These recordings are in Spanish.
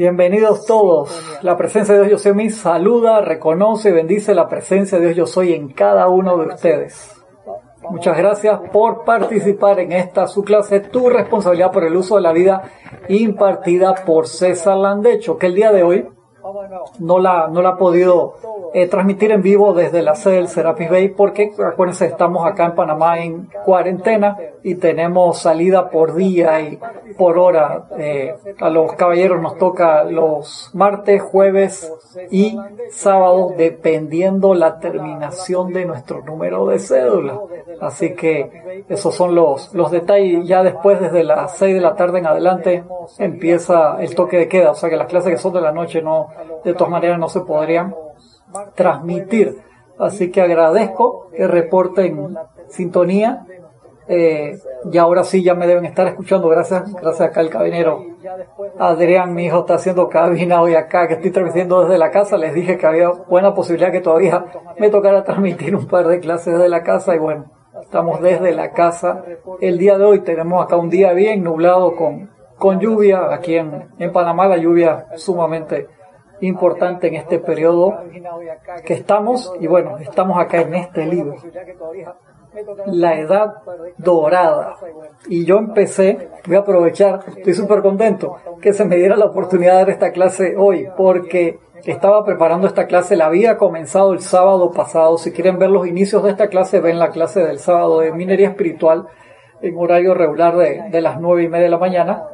Bienvenidos todos. La presencia de Dios Yo Soy mí saluda, reconoce y bendice la presencia de Dios Yo Soy en cada uno de ustedes. Muchas gracias por participar en esta su clase, tu responsabilidad por el uso de la vida impartida por César Landecho, que el día de hoy no la, no la ha podido eh, transmitir en vivo desde la sede del Serapis Bay porque acuérdense estamos acá en Panamá en cuarentena y tenemos salida por día y por hora eh, a los caballeros nos toca los martes jueves y sábados dependiendo la terminación de nuestro número de cédula así que esos son los los detalles ya después desde las 6 de la tarde en adelante empieza el toque de queda o sea que las clases que son de la noche no de todas maneras no se podrían transmitir. Así que agradezco que reporten sintonía. Eh, y ahora sí ya me deben estar escuchando. Gracias, gracias acá el cabinero. Adrián, mi hijo, está haciendo cabina hoy acá, que estoy transmitiendo desde la casa. Les dije que había buena posibilidad que todavía me tocara transmitir un par de clases desde la casa. Y bueno, estamos desde la casa. El día de hoy tenemos acá un día bien nublado con, con lluvia. Aquí en, en Panamá la lluvia sumamente importante en este periodo que estamos, y bueno, estamos acá en este libro, La Edad Dorada. Y yo empecé, voy a aprovechar, estoy súper contento que se me diera la oportunidad de dar esta clase hoy, porque estaba preparando esta clase, la había comenzado el sábado pasado. Si quieren ver los inicios de esta clase, ven la clase del sábado de minería espiritual en horario regular de, de las nueve y media de la mañana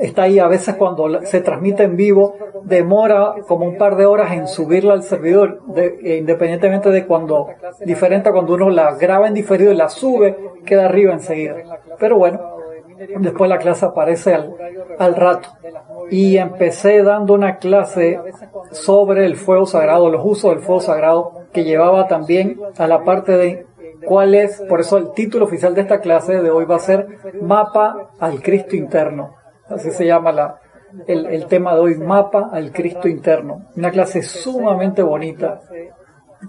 está ahí a veces cuando se transmite en vivo, demora como un par de horas en subirla al servidor, e independientemente de cuando, diferente a cuando uno la graba en diferido y la sube, queda arriba enseguida. Pero bueno, después la clase aparece al, al rato. Y empecé dando una clase sobre el fuego sagrado, los usos del fuego sagrado, que llevaba también a la parte de cuál es, por eso el título oficial de esta clase de hoy va a ser Mapa al Cristo Interno Así se llama la, el, el, tema de hoy, Mapa al Cristo Interno. Una clase sumamente bonita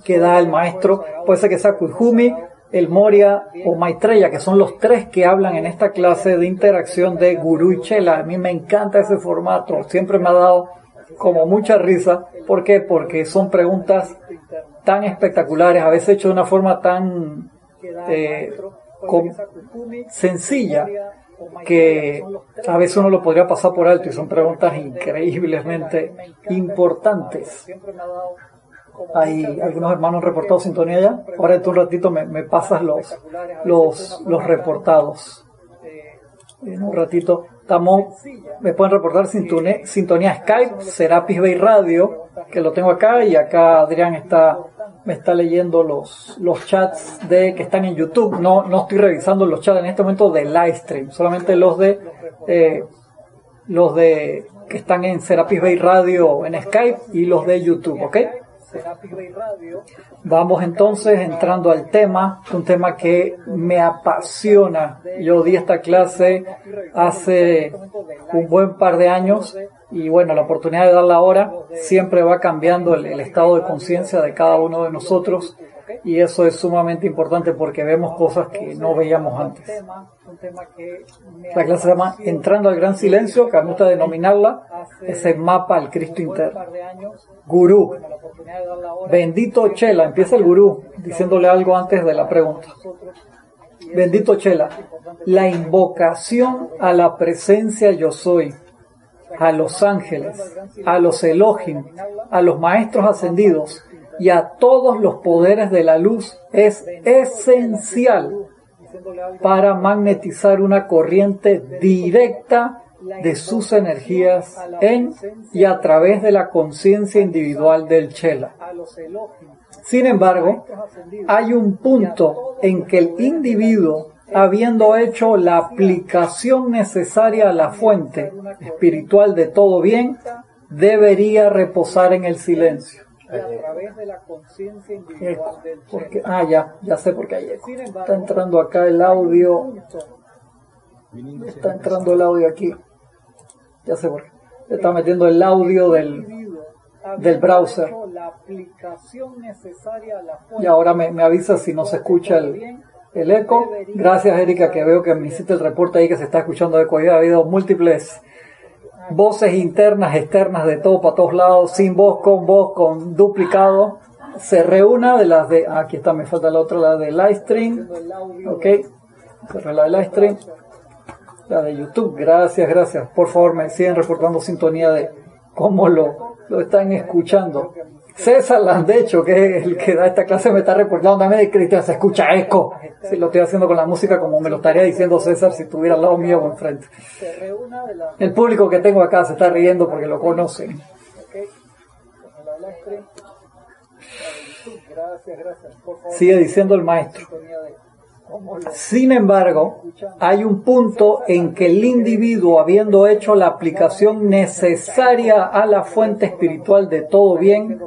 que da el maestro, puede ser que sea Kujumi, el Moria o Maitreya, que son los tres que hablan en esta clase de interacción de Guru y Chela. A mí me encanta ese formato, siempre me ha dado como mucha risa. ¿Por qué? Porque son preguntas tan espectaculares, a veces hechas de una forma tan eh, sencilla que a veces uno lo podría pasar por alto y son preguntas increíblemente importantes. Hay algunos hermanos reportados sintonía ya. Ahora en un ratito me, me pasas los, los, los reportados. En un ratito estamos, me pueden reportar sintonía, sintonía Skype, Serapis Bay Radio, que lo tengo acá y acá Adrián está me está leyendo los, los chats de que están en YouTube. No, no estoy revisando los chats en este momento de Livestream, solamente los de eh, los de que están en Serapis Bay Radio en Skype y los de YouTube, ¿ok? Vamos entonces entrando al tema, un tema que me apasiona. Yo di esta clase hace un buen par de años y bueno, la oportunidad de darla ahora siempre va cambiando el, estado de conciencia de cada uno de nosotros y eso es sumamente importante porque vemos cosas que no veíamos antes. La clase se llama Entrando al Gran Silencio, que me gusta denominarla, es el mapa al Cristo interno. Gurú. Bendito Chela, empieza el gurú diciéndole algo antes de la pregunta. Bendito Chela, la invocación a la presencia yo soy a los ángeles, a los Elohim, a los maestros ascendidos y a todos los poderes de la luz es esencial para magnetizar una corriente directa de sus energías en y a través de la conciencia individual del Chela. Sin embargo, hay un punto en que el individuo habiendo hecho la aplicación necesaria a la fuente espiritual de todo bien, debería reposar en el silencio. Porque, ah, ya, ya sé por qué hay eco. Está entrando acá el audio. Está entrando el audio aquí. Ya sé por qué. Está metiendo el audio del, del browser. Y ahora me, me avisa si no se escucha el, el eco. Gracias, Erika, que veo que me hiciste el reporte ahí que se está escuchando eco. Ha habido múltiples voces internas, externas, de todo para todos lados, sin voz, con voz, con duplicado, se reúna de las de, aquí está, me falta la otra, la de Livestream, ok, cerré la de Livestream, la de YouTube, gracias, gracias, por favor me siguen reportando sintonía de cómo lo, lo están escuchando. César Landecho, que es el que da esta clase, me está reportando también de Cristian, se escucha eco. Si lo estoy haciendo con la música como me lo estaría diciendo César si estuviera al lado mío o enfrente. El público que tengo acá se está riendo porque lo conocen. Sigue diciendo el maestro. Sin embargo, hay un punto en que el individuo, habiendo hecho la aplicación necesaria a la fuente espiritual de todo bien,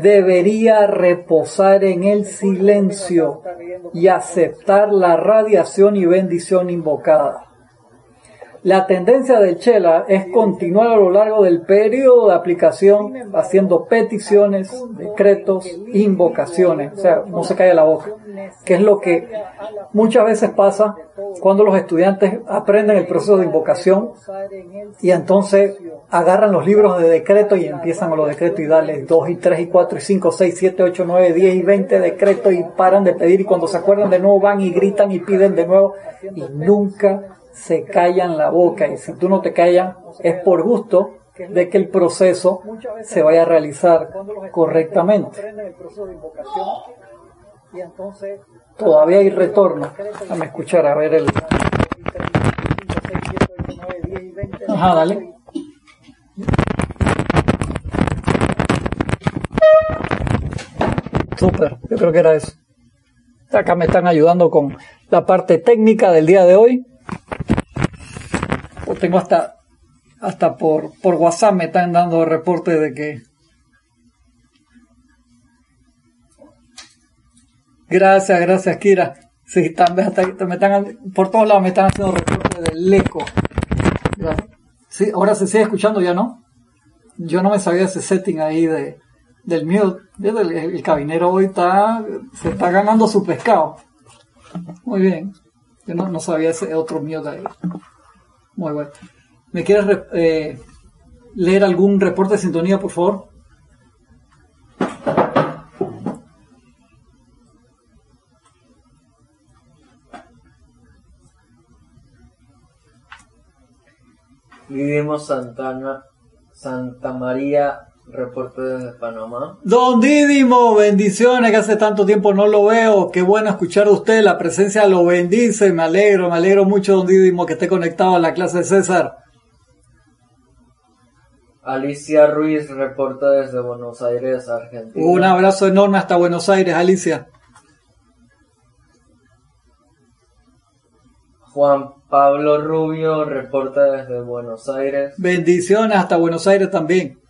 debería reposar en el silencio y aceptar la radiación y bendición invocada. La tendencia del Chela es continuar a lo largo del periodo de aplicación haciendo peticiones, decretos, invocaciones, o sea, no se cae la boca, que es lo que muchas veces pasa cuando los estudiantes aprenden el proceso de invocación y entonces agarran los libros de decreto y empiezan con los decretos y dale 2 y 3 y 4 y 5, 6, 7, 8, 9, 10 y 20 decretos y paran de pedir y cuando se acuerdan de nuevo van y gritan y piden de nuevo y nunca se callan la boca y si tú no te callas es por gusto de que el proceso se vaya a realizar correctamente. Todavía hay retorno. Déjame escuchar a ver el... Ajá, dale. Súper, yo creo que era eso. Acá me están ayudando con la parte técnica del día de hoy tengo hasta, hasta por, por WhatsApp me están dando reporte de que Gracias, gracias, Kira. Sí, también hasta, me están, por todos lados me están haciendo reporte del eco. Sí, ahora se sigue escuchando ya, ¿no? Yo no me sabía ese setting ahí de, del mute. El, el, cabinero hoy está, se está ganando su pescado. Muy bien. Yo no, no sabía ese otro mute ahí. Muy bueno. ¿Me quieres eh, leer algún reporte de sintonía, por favor? Vivimos Santana, Santa María, reporte desde Panamá. Don Didimo, bendiciones, que hace tanto tiempo no lo veo. Qué bueno escuchar a usted, la presencia lo bendice, me alegro, me alegro mucho, don Didimo, que esté conectado a la clase de César. Alicia Ruiz reporta desde Buenos Aires, Argentina. Un abrazo enorme hasta Buenos Aires, Alicia. Juan Pablo Rubio reporta desde Buenos Aires. Bendiciones hasta Buenos Aires también.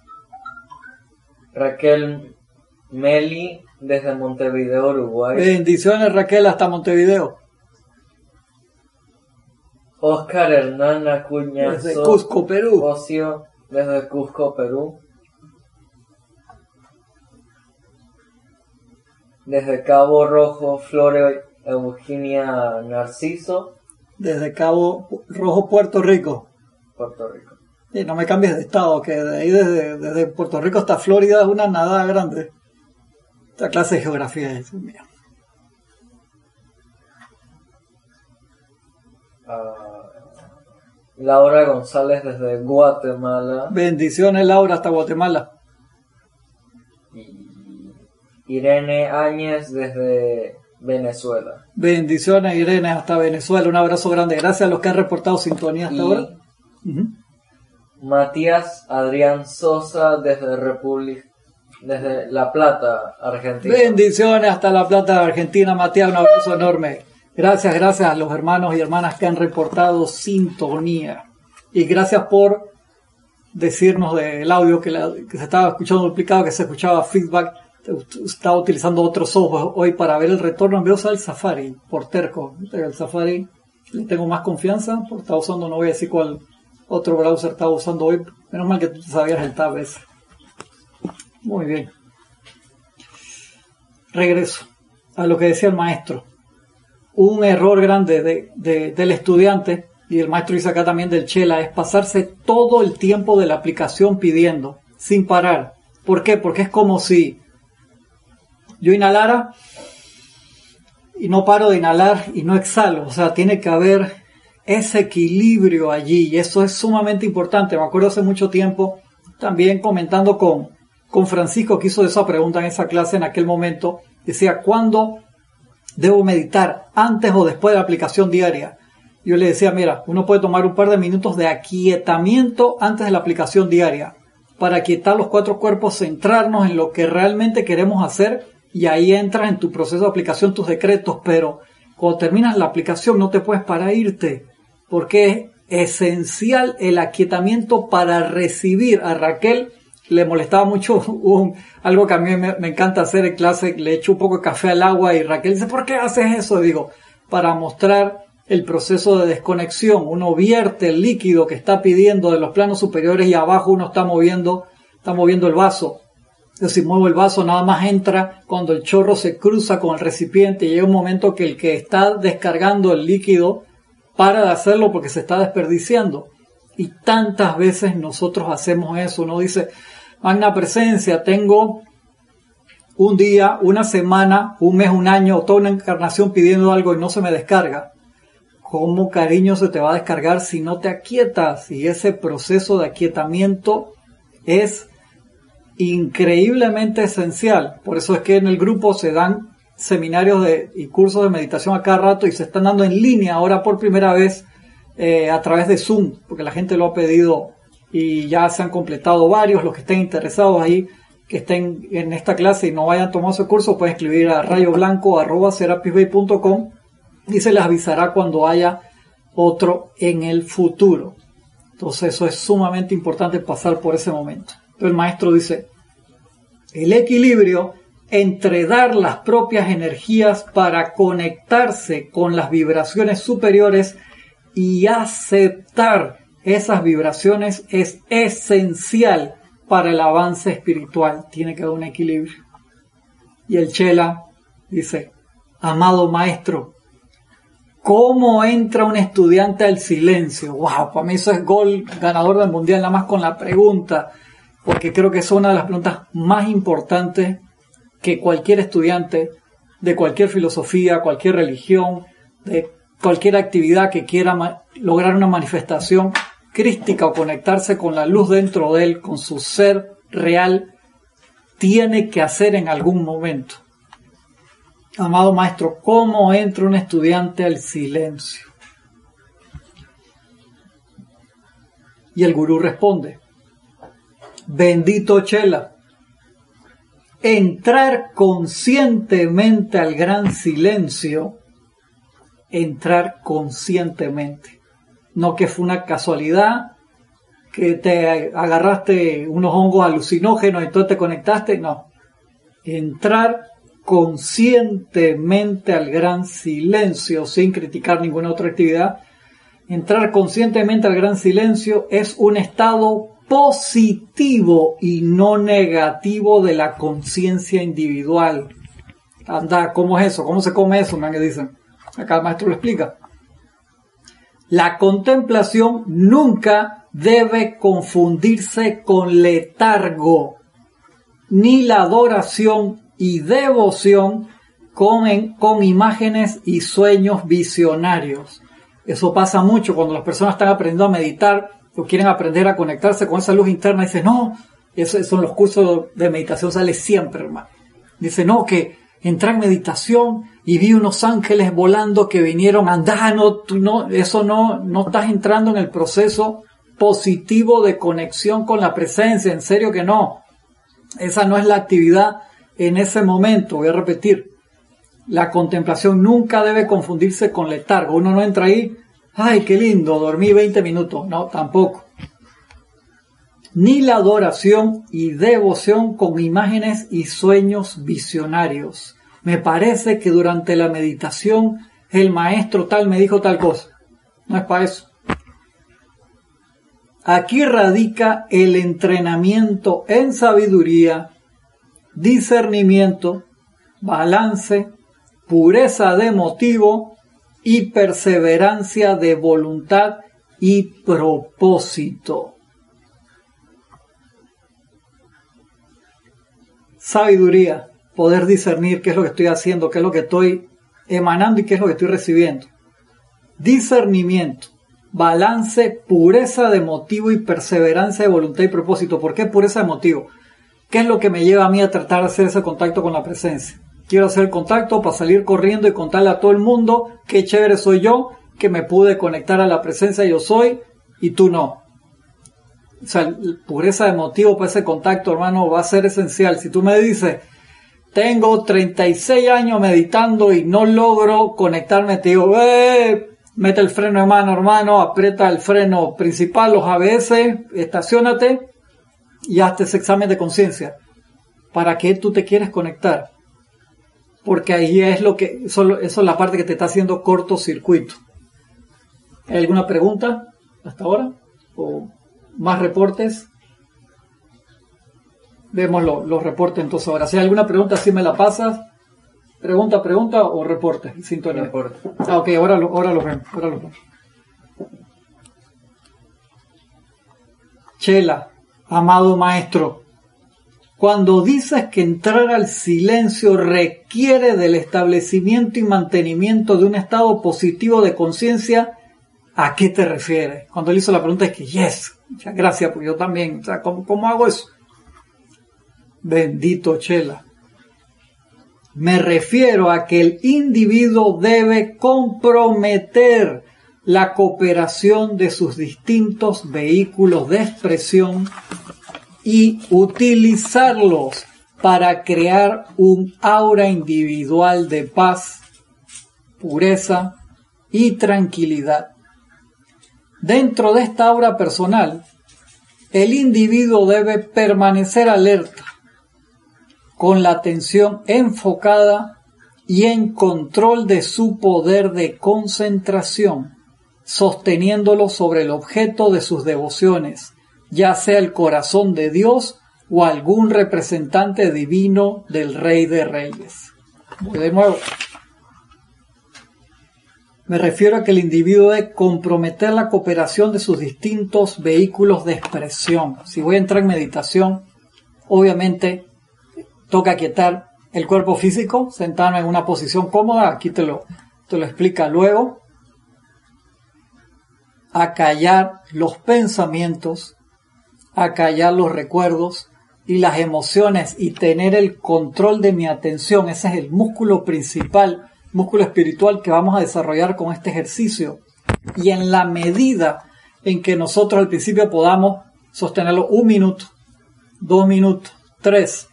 Raquel Meli desde Montevideo, Uruguay. Bendiciones Raquel hasta Montevideo. Oscar Hernán Acuña. Desde Cusco, Perú. Ocio desde Cusco, Perú. Desde Cabo Rojo, Flore Eugenia Narciso. Desde Cabo Rojo, Puerto Rico. Puerto Rico. Y no me cambies de estado, que de ahí desde, desde Puerto Rico hasta Florida es una nada grande. Esta clase de geografía es mía. Uh, Laura González desde Guatemala. Bendiciones Laura hasta Guatemala. Y Irene Áñez desde Venezuela. Bendiciones Irene hasta Venezuela. Un abrazo grande. Gracias a los que han reportado sintonía hasta ahora. Matías Adrián Sosa desde República desde La Plata, Argentina. Bendiciones hasta La Plata, Argentina, Matías, un abrazo enorme. Gracias, gracias a los hermanos y hermanas que han reportado sintonía. Y gracias por decirnos del audio que, se estaba escuchando duplicado, que se escuchaba feedback. Estaba utilizando otros ojos hoy para ver el retorno. En vez el Safari, por terco. El Safari le tengo más confianza, porque estaba usando, no voy a decir cuál otro browser estaba usando hoy. Menos mal que tú sabías el tab ese. Muy bien. Regreso a lo que decía el maestro. Un error grande de, del estudiante y el maestro dice acá también del Chela, es pasarse todo el tiempo de la aplicación pidiendo, sin parar. ¿Por qué? Porque es como si yo inhalara y no paro de inhalar y no exhalo. O sea, tiene que haber ese equilibrio allí y eso es sumamente importante. Me acuerdo hace mucho tiempo también comentando con, con Francisco que hizo esa pregunta en esa clase en aquel momento. Decía, ¿cuándo debo meditar? ¿Antes o después de la aplicación diaria? yo le decía, mira, uno puede tomar un par de minutos de aquietamiento antes de la aplicación diaria para aquietar los cuatro cuerpos, centrarnos en lo que realmente queremos hacer y ahí entras en tu proceso de aplicación tus decretos, pero cuando terminas la aplicación no te puedes para irte porque es esencial el aquietamiento para recibir. A Raquel le molestaba mucho algo que a mí me, me, encanta hacer en clase, le echo un poco de café al agua y Raquel dice, ¿por qué haces eso? digo, para mostrar el proceso de desconexión. Uno vierte el líquido que está pidiendo de los planos superiores y abajo uno está moviendo, está moviendo el vaso. Entonces, si muevo el vaso, nada más entra cuando el chorro se cruza con el recipiente y llega un momento que el que está descargando el líquido para de hacerlo porque se está desperdiciando. Y tantas veces nosotros hacemos eso. Uno dice, magna presencia, tengo un día, una semana, un mes, un año, toda una encarnación pidiendo algo y no se me descarga. ¿Cómo cariño se te va a descargar si no te aquietas? Y ese proceso de aquietamiento es increíblemente esencial. Por eso es que en el grupo se dan seminarios de, y cursos de meditación a cada rato y se están dando en línea ahora por primera vez eh, a través de Zoom, porque la gente lo ha pedido y ya se han completado varios. Los que estén interesados ahí, que estén en esta clase y no vayan tomando ese curso, pueden escribir a rayoblanco.com y se les avisará cuando haya otro en el futuro. Entonces eso es sumamente importante pasar por ese momento. el maestro dice, el equilibrio entre dar las propias energías para conectarse con las vibraciones superiores y aceptar esas vibraciones es esencial para el avance espiritual. Tiene que haber un equilibrio. Y el Chela dice, amado maestro, ¿cómo entra un estudiante al silencio? Wow, para mí eso es gol ganador del mundial, nada más con la pregunta, porque creo que es una de las preguntas más importantes que cualquier estudiante de cualquier filosofía, cualquier religión, de cualquier actividad que quiera lograr una manifestación crística o conectarse con la luz dentro de él, con su ser real, tiene que hacer en algún momento. Amado maestro, ¿cómo entra un estudiante al silencio? Y el gurú responde, bendito Chela, entrar conscientemente al gran silencio, entrar conscientemente. No que fue una casualidad, que te agarraste unos hongos alucinógenos y tú te conectaste, no. Entrar conscientemente al gran silencio sin criticar ninguna otra actividad. Entrar conscientemente al gran silencio es un estado positivo y no negativo de la conciencia individual. Anda, ¿cómo es eso? ¿Cómo se come eso? Me dicen. Acá el maestro lo explica. La contemplación nunca debe confundirse con letargo, ni la adoración y devoción con, con imágenes y sueños visionarios. Eso pasa mucho cuando las personas están aprendiendo a meditar o quieren aprender a conectarse con esa luz interna, dice, no, eso son los cursos de meditación, sale siempre, hermano. Dice, no, que entré en meditación y vi unos ángeles volando que vinieron andando, tú no, eso no, no estás entrando en el proceso positivo de conexión con la presencia, en serio que no. Esa no es la actividad en ese momento, voy a repetir. La contemplación nunca debe confundirse con letargo. Uno no entra ahí ay, qué lindo, dormí 20 minutos. No, tampoco. Ni la adoración y devoción con imágenes y sueños visionarios. Me parece que durante la meditación el maestro tal me dijo tal cosa. No es para eso. Aquí radica el entrenamiento en sabiduría, discernimiento, balance, pureza de motivo y perseverancia de voluntad y propósito. Sabiduría, poder discernir qué es lo que estoy haciendo, qué es lo que estoy emanando y qué es lo que estoy recibiendo. Discernimiento, balance, pureza de motivo y perseverancia de voluntad y propósito. ¿Por qué pureza de motivo? ¿Qué es lo que me lleva a mí a tratar de hacer ese contacto con la presencia? Quiero hacer contacto para salir corriendo y contarle a todo el mundo qué chévere soy yo, que me pude conectar a la presencia yo soy y tú no. O sea, pureza de motivo para ese contacto, hermano, va a ser esencial. Si tú me dices, tengo 36 años meditando y no logro conectarme, te digo, eh, mete el freno de mano, hermano, aprieta el freno principal, los ABS, estacionate y hazte ese examen de conciencia. ¿Para qué tú te quieres conectar? Porque ahí es lo que, eso, eso es la parte que te está haciendo cortocircuito. ¿Hay alguna pregunta hasta ahora? ¿O más reportes? Vemos los reportes entonces ahora. Si hay alguna pregunta, si me la pasas. Pregunta, pregunta o reporte. Sintonía. Reporte. Ah, ok, ahora lo, ahora lo vemos. Ahora lo vemos. Chela, amado maestro, cuando dices que entrar al silencio requiere del establecimiento y mantenimiento de un estado positivo de conciencia, ¿A qué te refieres? Cuando él hizo la pregunta es que, yes, muchas gracias, porque yo también, o sea, ¿cómo, ¿cómo hago eso? Bendito Chela. Me refiero a que el individuo debe comprometer la cooperación de sus distintos vehículos de expresión y utilizarlos para crear un aura individual de paz, pureza y tranquilidad. Dentro de esta obra personal, el individuo debe permanecer alerta, con la atención enfocada y en control de su poder de concentración, sosteniéndolo sobre el objeto de sus devociones, ya sea el corazón de Dios o algún representante divino del Rey de Reyes. de nuevo. Me refiero a que el individuo debe comprometer la cooperación de sus distintos vehículos de expresión. Si voy a entrar en meditación, obviamente toca quietar el cuerpo físico, sentarme en una posición cómoda, aquí te lo, te lo explica luego. Acallar los pensamientos, acallar los recuerdos y las emociones y tener el control de mi atención. Ese es el músculo principal músculo espiritual que vamos a desarrollar con este ejercicio. Y en la medida en que nosotros al principio podamos sostenerlo un minuto, dos minutos, tres,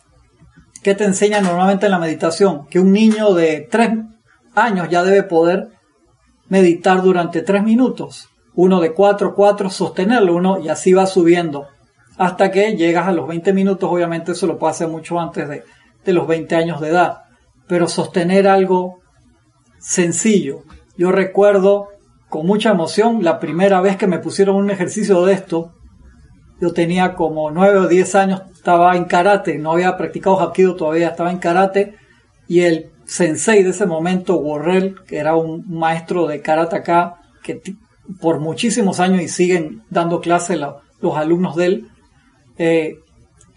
¿qué te enseña normalmente en la meditación? Que un niño de tres años ya debe poder meditar durante tres minutos. Uno de cuatro, cuatro, sostenerlo uno y así va subiendo. Hasta que llegas a los 20 minutos, obviamente eso lo puede hacer mucho antes de, de los 20 años de edad. Pero sostener algo sencillo. Yo recuerdo con mucha emoción la primera vez que me pusieron un ejercicio de esto. Yo tenía como nueve o diez años, estaba en karate, no había practicado hapkido todavía, estaba en karate y el sensei de ese momento, Worrell, que era un maestro de karate acá, que por muchísimos años y siguen dando clase los alumnos de él, eh,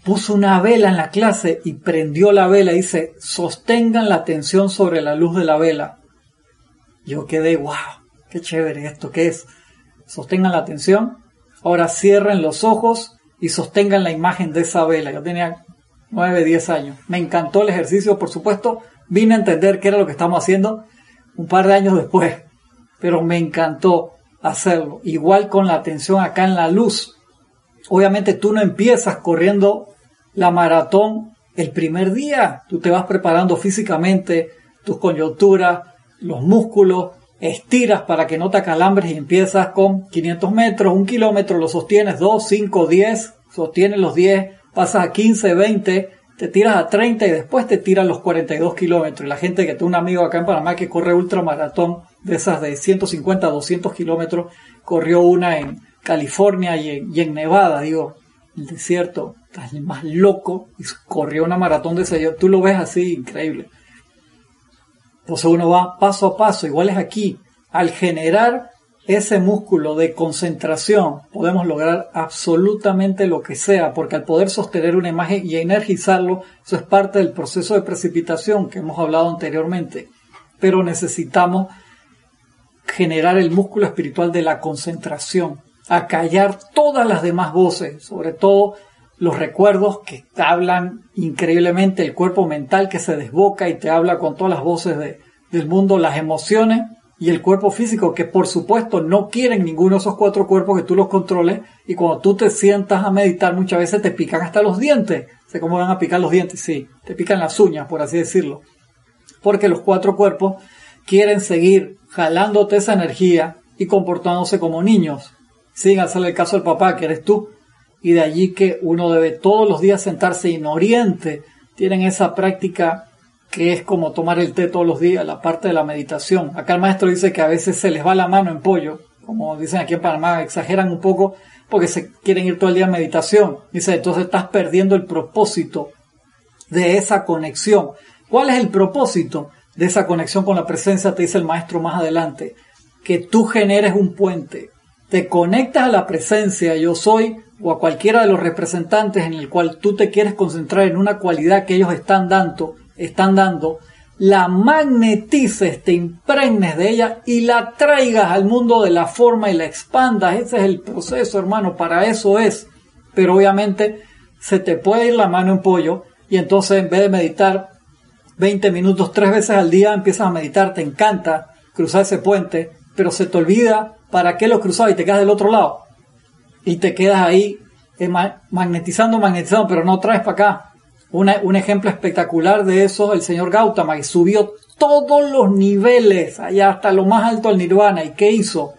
puso una vela en la clase y prendió la vela. Dice, sostengan la atención sobre la luz de la vela. Yo quedé, wow, qué chévere esto, ¿qué es? Sostengan la atención. Ahora cierren los ojos y sostengan la imagen de esa vela. Yo tenía 9, 10 años. Me encantó el ejercicio, por supuesto. Vine a entender qué era lo que estamos haciendo un par de años después. Pero me encantó hacerlo. Igual con la atención acá en la luz. Obviamente tú no empiezas corriendo la maratón el primer día. Tú te vas preparando físicamente, tus coyunturas, los músculos, estiras para que no te acalambres y empiezas con 500 metros, un kilómetro, lo sostienes 2, 5, 10, sostienes los 10, pasas a 15, 20, te tiras a 30 y después te tiras los 42 kilómetros. Y la gente que tengo un amigo acá en Panamá que corre ultramaratón de esas de 150 200 kilómetros, corrió una en California y en, Nevada, digo, el desierto, estás más loco, y corrió una maratón de ese, tú lo ves así, increíble. Entonces uno va paso a paso, igual es aquí. al generar ese músculo de concentración podemos lograr absolutamente lo que sea, porque al poder sostener una imagen y energizarlo, eso es parte del proceso de precipitación que hemos hablado anteriormente. Pero necesitamos generar el músculo espiritual de la concentración, acallar todas las demás voces, sobre todo los recuerdos que hablan increíblemente, el cuerpo mental que se desboca y te habla con todas las voces del mundo, las emociones y el cuerpo físico, que por supuesto no quieren ninguno de esos cuatro cuerpos que tú los controles, y cuando tú te sientas a meditar muchas veces te pican hasta los dientes. ¿Sé cómo van a picar los dientes? Sí, te pican las uñas, por así decirlo. Porque los cuatro cuerpos quieren seguir jalándote esa energía y comportándose como niños, sin hacerle caso al papá, que eres tú. Y de allí que uno debe todos los días sentarse en Oriente, tienen esa práctica que es como tomar el té todos los días, la parte de la meditación. Acá el maestro dice que a veces se les va la mano en pollo, como dicen aquí en Panamá, exageran un poco porque se quieren ir todo el día en meditación. Dice, entonces estás perdiendo el propósito de esa conexión. ¿Cuál es el propósito de esa conexión con la presencia? Te dice el maestro más adelante, que tú generes un puente, te conectas a la presencia yo soy o a cualquiera de los representantes en el cual tú te quieres concentrar en una cualidad que ellos están dando están dando, la magnetices, te impregnes de ella y la traigas al mundo de la forma y la expandas. Ese es el proceso, hermano, para eso es. Pero obviamente se te puede ir la mano en pollo y entonces en vez de meditar 20 minutos tres veces al día, empiezas a meditar, te encanta cruzar ese puente, pero se te olvida para qué lo cruzaba y te quedas del otro lado. Y te quedas ahí eh, magnetizando, magnetizando, pero no traes para acá un ejemplo espectacular de eso, el señor Gautama, que subió todos los niveles, allá hasta lo más alto del nirvana. ¿Y qué hizo?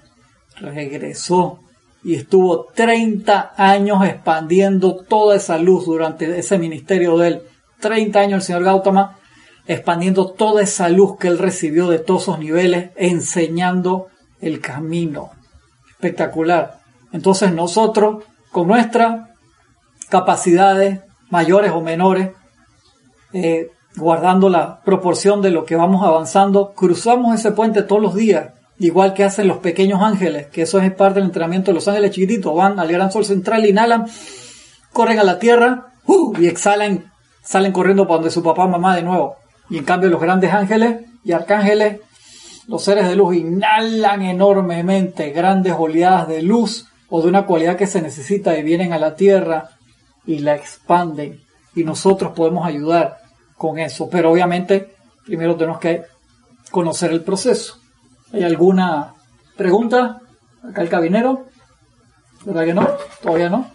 Regresó y estuvo 30 años expandiendo toda esa luz durante ese ministerio de él. 30 años el señor Gautama expandiendo toda esa luz que él recibió de todos esos niveles, enseñando el camino. Espectacular. Entonces nosotros, con nuestras capacidades, mayores o menores, eh, guardando la proporción de lo que vamos avanzando, cruzamos ese puente todos los días, igual que hacen los pequeños ángeles, que eso es parte del entrenamiento de los ángeles chiquititos, van al gran sol central, inhalan, corren a la tierra ¡uh! y exhalan, salen corriendo para donde su papá mamá de nuevo. Y en cambio los grandes ángeles y arcángeles, los seres de luz, inhalan enormemente grandes oleadas de luz o de una cualidad que se necesita y vienen a la tierra y la expanden y nosotros podemos ayudar con eso. Pero obviamente primero tenemos que conocer el proceso. ¿Hay alguna pregunta? Acá el cabinero. ¿Verdad que no? Todavía no.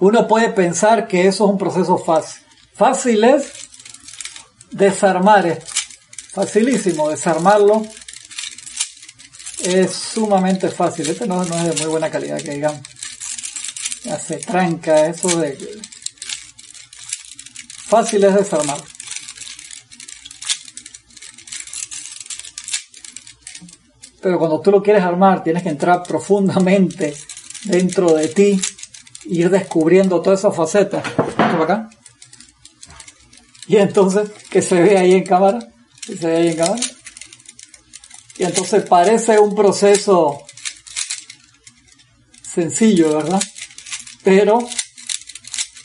Uno puede pensar que eso es un proceso fácil. Fácil es desarmar esto. Facilísimo desarmarlo. Es sumamente fácil. Este no, es de muy buena calidad que digamos se tranca eso de fácil es desarmar. Pero cuando tú lo quieres armar, tienes que entrar profundamente dentro de ti, ir descubriendo todas esas facetas. acá? Y entonces, que se ve ahí en cámara, que se ve ahí en cámara. Y entonces parece un proceso sencillo, ¿verdad? pero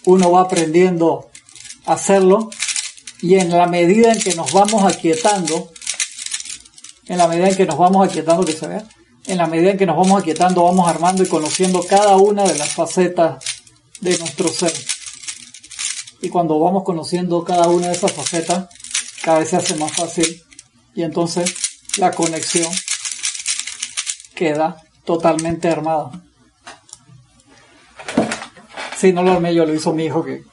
uno va aprendiendo a hacerlo y en la medida en que nos vamos aquietando, en la medida en que nos vamos aquietando, que se vea, en la medida en que nos vamos aquietando, vamos armando y conociendo cada una de las facetas de nuestro ser. Y cuando vamos conociendo cada una de esas facetas, cada vez se hace más fácil y entonces la conexión queda totalmente armada. Sí, no lo armé yo, lo hizo mi hijo. Que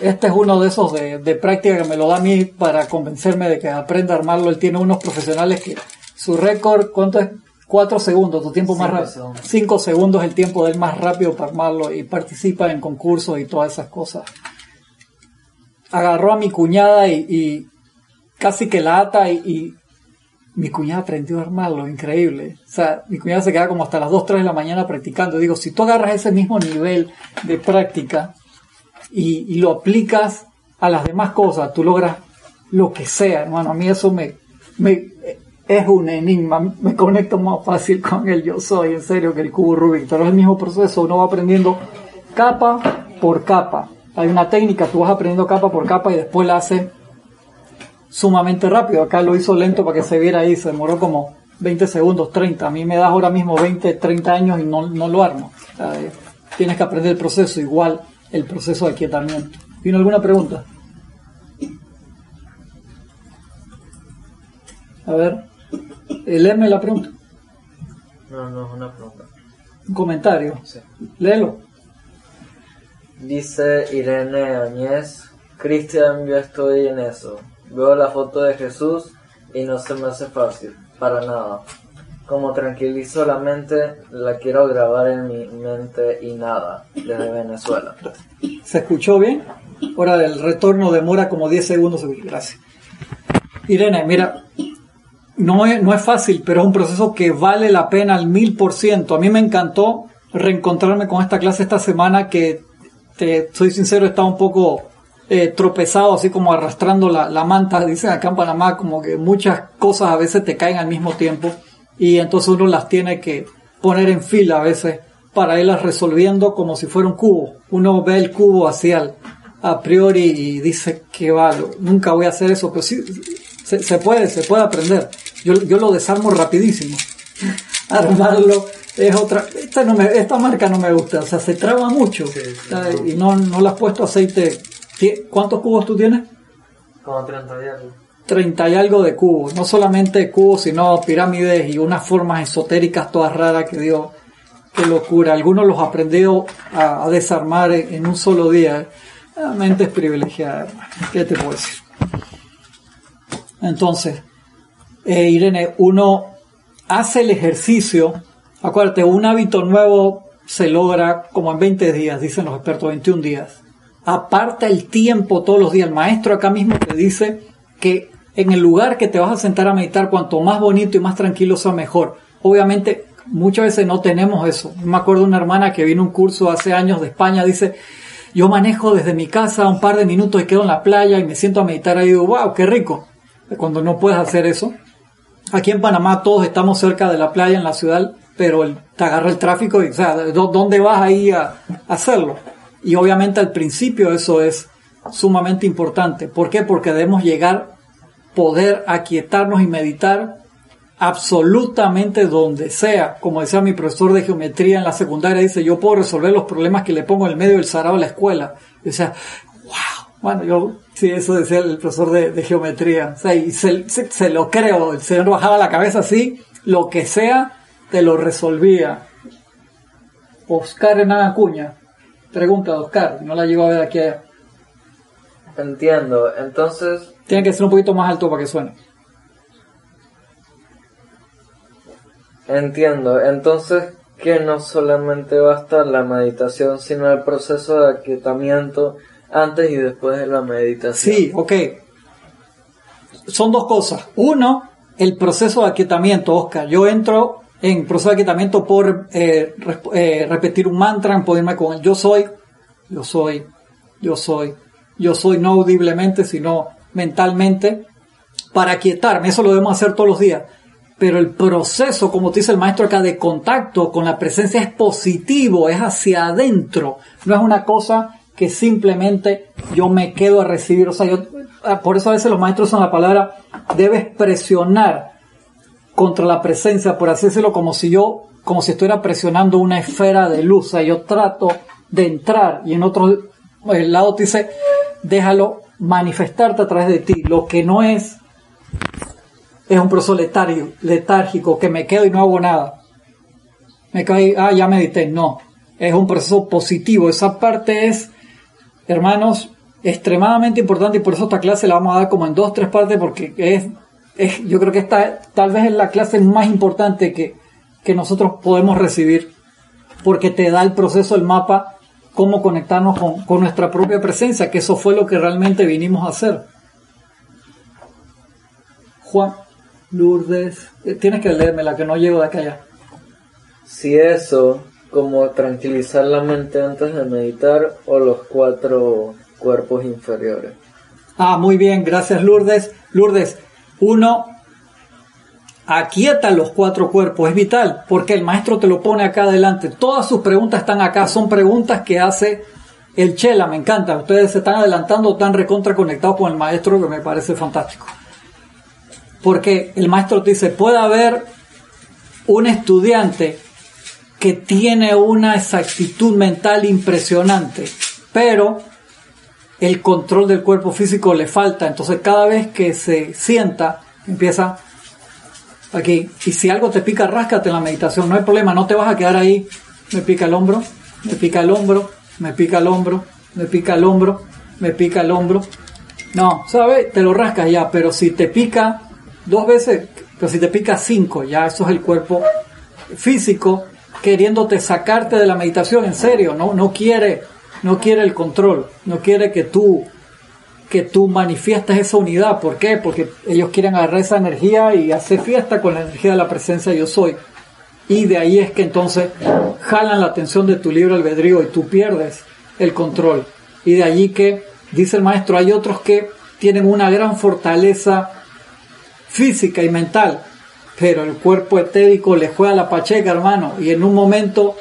este es uno de esos de, práctica que me lo da a mí para convencerme de que aprenda a armarlo. Él tiene unos profesionales que su récord, ¿cuánto es? Cuatro segundos, tu tiempo más rápido. Cinco segundos el tiempo del más rápido para armarlo y participa en concursos y todas esas cosas. Agarró a mi cuñada y, casi que la ata y, mi cuñada aprendió a armarlo, increíble. O sea, mi cuñada se queda como hasta las 2, 3 de la mañana practicando. Digo, si tú agarras ese mismo nivel de práctica y, lo aplicas a las demás cosas, tú logras lo que sea, hermano. A mí eso me, me es un enigma. Me conecto más fácil con el yo soy, en serio, que el cubo Rubik. Pero es el mismo proceso, uno va aprendiendo capa por capa. Hay una técnica, tú vas aprendiendo capa por capa y después la haces sumamente rápido. Acá lo hizo lento para que se viera ahí, se demoró como 20 segundos, 30. A mí me das ahora mismo 20, 30 años y no, no lo armo. Eh, tienes que aprender el proceso, igual el proceso de aquietamiento. ¿Tiene alguna pregunta? A ver, léeme la pregunta. No, no es una pregunta. Un comentario. Sí. Léelo. Dice Irene Añez, Cristian, yo estoy en eso. Veo la foto de Jesús y no se me hace fácil, para nada. Como tranquilizo la mente, la quiero grabar en mi mente y nada, desde Venezuela. ¿Se escuchó bien? Ahora el retorno demora como 10 segundos. Gracias. Irene, mira, no es, no es fácil, pero es un proceso que vale la pena al mil por ciento. A mí me encantó reencontrarme con esta clase esta semana que, te soy sincero, estaba un poco eh, tropezado, así como arrastrando la, la, manta, dicen acá en Panamá, como que muchas cosas a veces te caen al mismo tiempo y entonces uno las tiene que poner en fila a veces para irlas resolviendo como si fuera un cubo. Uno ve el cubo hacia a priori y dice que va, nunca voy a hacer eso, pero sí, se, se puede, se puede aprender. Yo, yo lo desarmo rapidísimo. Armarlo es otra. Esta, no me, esta marca no me gusta, o sea, se traba mucho Sí, y no, no le has puesto aceite ¿Cuántos cubos tú tienes? Como 30 y algo. 30 y algo de cubos. No solamente cubos, sino pirámides y unas formas esotéricas todas raras que dio. Qué locura. Algunos los aprendió a, a desarmar en, en, un solo día. La mente es privilegiada, ¿Qué te puedo decir? Entonces, eh, Irene, uno hace el ejercicio. Acuérdate, un hábito nuevo se logra como en 20 días, dicen los expertos, 21 días aparta el tiempo todos los días. El maestro acá mismo te dice que en el lugar que te vas a sentar a meditar, cuanto más bonito y más tranquilo sea mejor. Obviamente, muchas veces no tenemos eso. Me acuerdo de una hermana que vino un curso hace años de España, dice, yo manejo desde mi casa un par de minutos y quedo en la playa y me siento a meditar ahí y digo, wow, qué rico. Cuando no puedes hacer eso. Aquí en Panamá todos estamos cerca de la playa en la ciudad, pero te agarra el tráfico y, o sea, ¿dónde vas ahí a, a hacerlo? Y obviamente al principio eso es sumamente importante. ¿Por qué? Porque debemos llegar, poder aquietarnos y meditar absolutamente donde sea. Como decía mi profesor de geometría en la secundaria, dice, yo puedo resolver los problemas que le pongo en el medio del sarao de la escuela. O sea, wow. Bueno, yo, sí, eso decía el profesor de, geometría. O sea, y se, se, se, lo creo. El señor bajaba la cabeza así, lo que sea, te lo resolvía. Oscar Hernán Acuña, Pregunta, Oscar, no la llego a ver aquí allá. Entiendo, entonces... Tiene que ser un poquito más alto para que suene. Entiendo, entonces que no solamente basta la meditación, sino el proceso de aquietamiento antes y después de la meditación. Sí, ok. Son dos cosas. Uno, el proceso de aquietamiento, Oscar. Yo entro en proceso de aquietamiento por eh, eh, repetir un mantra, por irme con yo soy, yo soy, yo soy, yo soy, no audiblemente, sino mentalmente, para aquietarme. Eso lo debemos hacer todos los días. Pero el proceso, como te dice el maestro acá, de contacto con la presencia es positivo, es hacia adentro. No es una cosa que simplemente yo me quedo a recibir. O sea, yo, por eso a veces los maestros usan la palabra, debes presionar contra la presencia, por así decirlo, como si yo, como si estuviera presionando una esfera de luz. O sea, yo trato de entrar y en otro el lado te dice, déjalo manifestarte a través de ti. Lo que no es, es un proceso letario, letárgico, que me quedo y no hago nada. Me quedo ahí, ah, ya medité. No, es un proceso positivo. Esa parte es, hermanos, extremadamente importante y por eso esta clase la vamos a dar como en dos, tres partes porque es es, yo creo que esta tal vez es la clase más importante que, que nosotros podemos recibir, porque te da el proceso, el mapa, cómo conectarnos con, con, nuestra propia presencia, que eso fue lo que realmente vinimos a hacer. Juan, Lourdes, eh, tienes que leerme la que no llego de acá allá. Si eso, como tranquilizar la mente antes de meditar, o los cuatro cuerpos inferiores. Ah, muy bien, gracias Lourdes. Lourdes, uno, aquieta los cuatro cuerpos, es vital, porque el maestro te lo pone acá adelante. Todas sus preguntas están acá, son preguntas que hace el Chela, me encanta. Ustedes se están adelantando, tan recontra conectados con el maestro que me parece fantástico. Porque el maestro te dice, puede haber un estudiante que tiene una exactitud mental impresionante, pero el control del cuerpo físico le falta. Entonces cada vez que se sienta, empieza aquí. Y si algo te pica, ráscate en la meditación. No hay problema, no te vas a quedar ahí. Me pica el hombro, me pica el hombro, me pica el hombro, me pica el hombro, me pica el hombro. No, ¿sabes? Te lo rascas ya, pero si te pica dos veces, pero si te pica cinco, ya eso es el cuerpo físico queriéndote sacarte de la meditación, en serio, no, no quiere, no quiere el control, no quiere que tú, que tú manifiestes esa unidad. ¿Por qué? Porque ellos quieren agarrar esa energía y hacer fiesta con la energía de la presencia yo soy. Y de ahí es que entonces jalan la atención de tu libre albedrío y tú pierdes el control. Y de allí que, dice el maestro, hay otros que tienen una gran fortaleza física y mental, pero el cuerpo etérico le juega la pacheca, hermano, y en un momento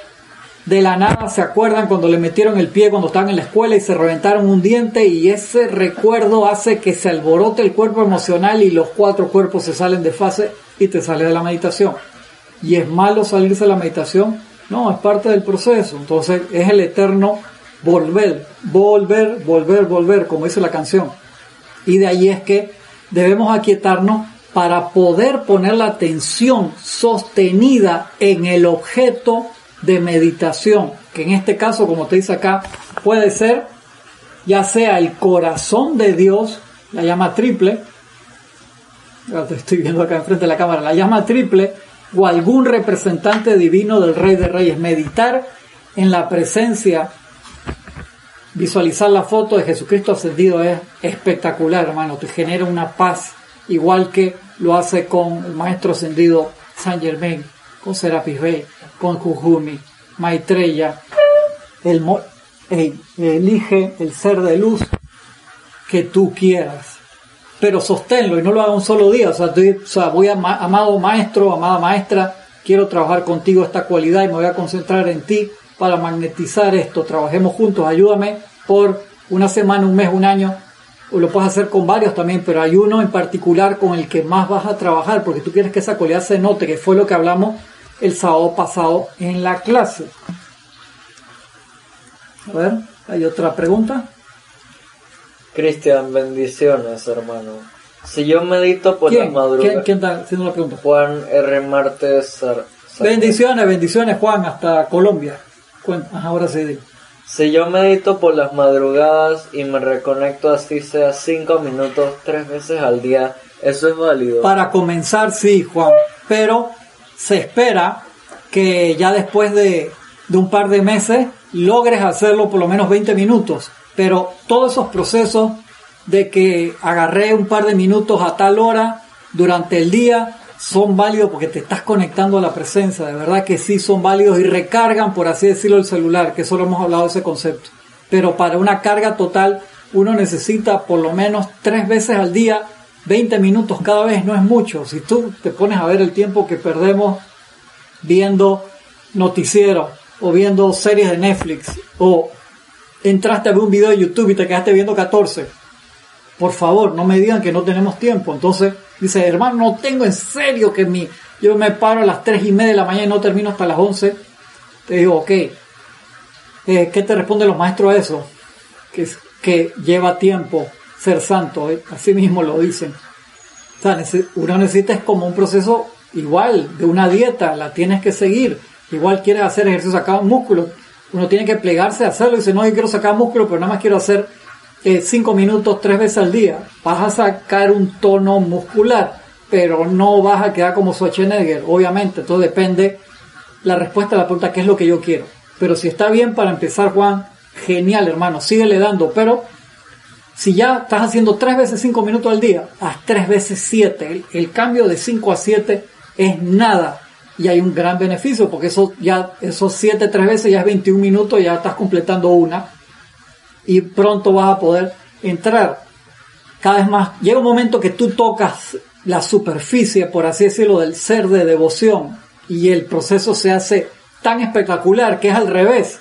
de la nada se acuerdan cuando le metieron el pie cuando estaban en la escuela y se reventaron un diente y ese recuerdo hace que se alborote el cuerpo emocional y los cuatro cuerpos se salen de fase y te sale de la meditación. ¿Y es malo salirse de la meditación? No, es parte del proceso. Entonces es el eterno volver, volver, volver, volver, como dice la canción. Y de ahí es que debemos aquietarnos para poder poner la atención sostenida en el objeto de meditación, que en este caso, como te dice acá, puede ser ya sea el corazón de Dios, la llama triple, te estoy viendo acá enfrente de la cámara, la llama triple, o algún representante divino del Rey de Reyes. Meditar en la presencia, visualizar la foto de Jesucristo ascendido es espectacular, hermano, te genera una paz igual que lo hace con el maestro ascendido San Germain, con Serapis Bey, con Kujumi, Maitreya. El, elige el ser de luz que tú quieras, pero sosténlo y no lo haga un solo día. O sea, o sea voy amado maestro, amada maestra, quiero trabajar contigo esta cualidad y me voy a concentrar en ti para magnetizar esto. Trabajemos juntos, ayúdame por una semana, un mes, un año o lo puedes hacer con varios también, pero hay uno en particular con el que más vas a trabajar porque tú quieres que esa cualidad se note, que fue lo que hablamos el sábado pasado en la clase. A ver, ¿hay otra pregunta? Cristian, bendiciones, hermano. Si yo medito por la madrugada. ¿Quién, está haciendo la pregunta? Juan R. Martes. bendiciones, bendiciones, Juan, hasta Colombia. ahora sí. Si yo medito por las madrugadas y me reconecto así sea cinco minutos tres veces al día, ¿eso es válido? Para comenzar, sí, Juan. Pero se espera que ya después de, de un par de meses logres hacerlo por lo menos 20 minutos. Pero todos esos procesos de que agarré un par de minutos a tal hora durante el día, son válidos porque te estás conectando a la presencia, de verdad que sí son válidos y recargan, por así decirlo, el celular, que solo hemos hablado de ese concepto. Pero para una carga total uno necesita por lo menos tres veces al día, 20 minutos cada vez, no es mucho. Si tú te pones a ver el tiempo que perdemos viendo noticieros o viendo series de Netflix o entraste a ver un video de YouTube y te quedaste viendo 14, por favor, no me digan que no tenemos tiempo. Entonces, Dice, hermano, no tengo en serio que mi, yo me paro a las 3 y media de la mañana y no termino hasta las 11. Te digo, ok. Eh, ¿Qué te responden los maestros a eso? Que, que lleva tiempo ser santo, ¿eh? así mismo lo dicen. O sea, uno necesita es como un proceso igual de una dieta, la tienes que seguir. Igual quieres hacer ejercicio, sacar músculo, uno tiene que plegarse a hacerlo y dice, no, yo quiero sacar músculo, pero nada más quiero hacer eh, cinco minutos tres veces al día, vas a sacar un tono muscular, pero no vas a quedar como Schwarzenegger, obviamente. Todo depende la respuesta a la pregunta, ¿qué es lo que yo quiero? Pero si está bien para empezar, Juan, genial, hermano, síguele dando, pero si ya estás haciendo tres veces cinco minutos al día, haz tres veces siete. El, cambio de cinco a siete es nada. Y hay un gran beneficio, porque eso ya, esos siete tres veces ya es 21 minutos, ya estás completando una y pronto vas a poder entrar. Cada vez más, llega un momento que tú tocas la superficie, por así decirlo, del ser de devoción y el proceso se hace tan espectacular que es al revés.